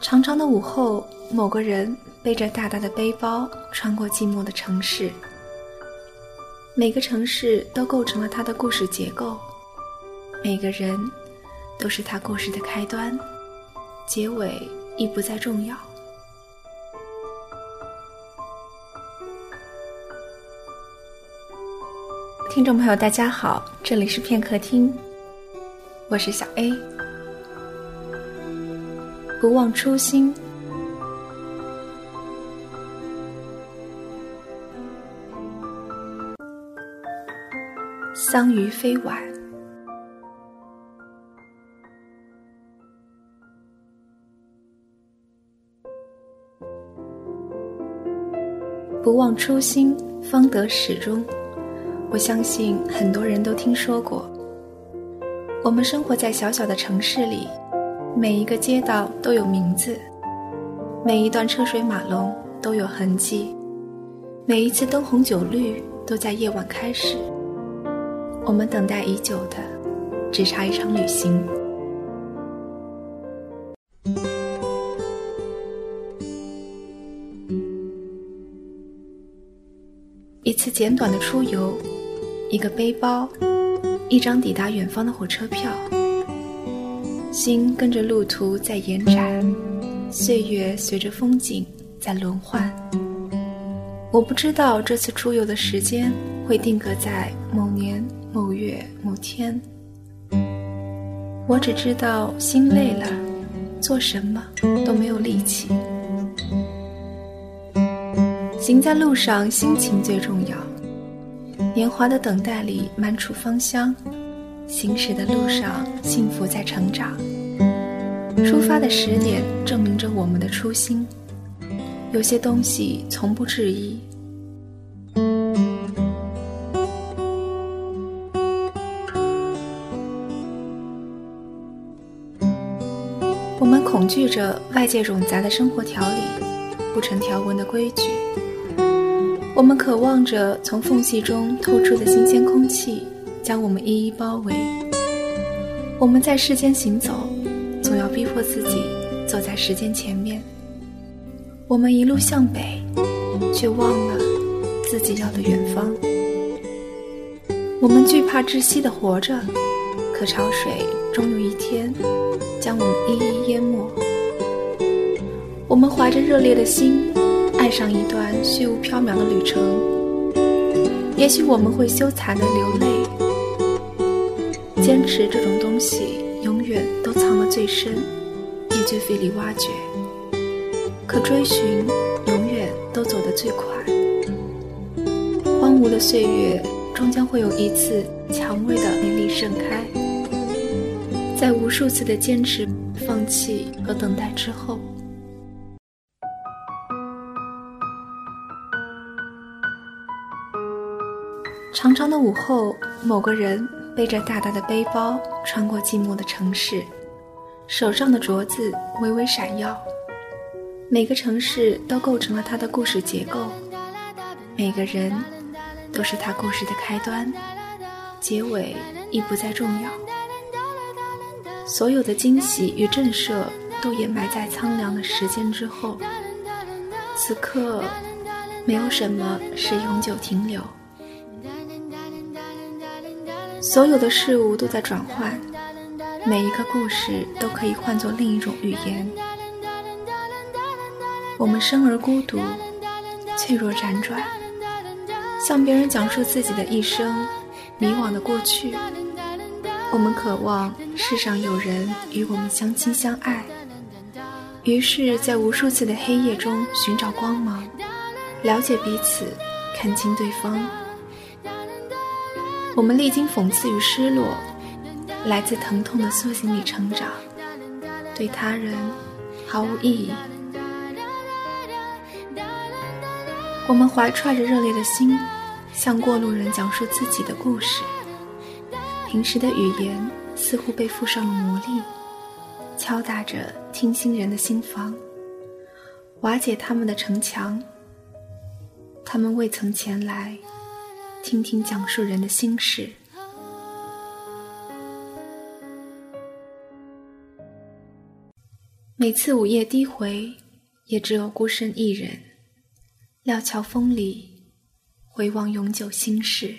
长长的午后，某个人背着大大的背包穿过寂寞的城市。每个城市都构成了他的故事结构，每个人都是他故事的开端，结尾已不再重要。听众朋友，大家好，这里是片刻听，我是小 A。不忘初心，桑榆非晚。不忘初心，方得始终。我相信很多人都听说过。我们生活在小小的城市里。每一个街道都有名字，每一段车水马龙都有痕迹，每一次灯红酒绿都在夜晚开始。我们等待已久的，只差一场旅行。一次简短的出游，一个背包，一张抵达远方的火车票。心跟着路途在延展，岁月随着风景在轮换。我不知道这次出游的时间会定格在某年某月某天。我只知道心累了，做什么都没有力气。行在路上，心情最重要。年华的等待里，满处芳香。行驶的路上，幸福在成长。出发的时点证明着我们的初心。有些东西从不质疑。我们恐惧着外界冗杂的生活条理，不成条文的规矩。我们渴望着从缝隙中透出的新鲜空气。将我们一一包围。我们在世间行走，总要逼迫自己走在时间前面。我们一路向北，却忘了自己要的远方。我们惧怕窒息的活着，可潮水终有一天将我们一一淹没。我们怀着热烈的心，爱上一段虚无缥缈的旅程。也许我们会羞惭的流泪。坚持这种东西，永远都藏得最深，也最费力挖掘。可追寻，永远都走得最快。荒芜的岁月，终将会有一次蔷薇的美丽盛开。在无数次的坚持、放弃和等待之后，长长的午后，某个人。背着大大的背包，穿过寂寞的城市，手上的镯子微微闪耀。每个城市都构成了他的故事结构，每个人都是他故事的开端，结尾已不再重要。所有的惊喜与震慑都掩埋在苍凉的时间之后。此刻，没有什么是永久停留。所有的事物都在转换，每一个故事都可以换作另一种语言。我们生而孤独，脆弱辗转，向别人讲述自己的一生，迷惘的过去。我们渴望世上有人与我们相亲相爱，于是，在无数次的黑夜中寻找光芒，了解彼此，看清对方。我们历经讽刺与失落，来自疼痛的苏醒里成长，对他人毫无意义。我们怀揣着热烈的心，向过路人讲述自己的故事。平时的语言似乎被附上了魔力，敲打着听心人的心房，瓦解他们的城墙。他们未曾前来。倾听讲述人的心事。每次午夜低回，也只有孤身一人，料峭风里回望永久心事。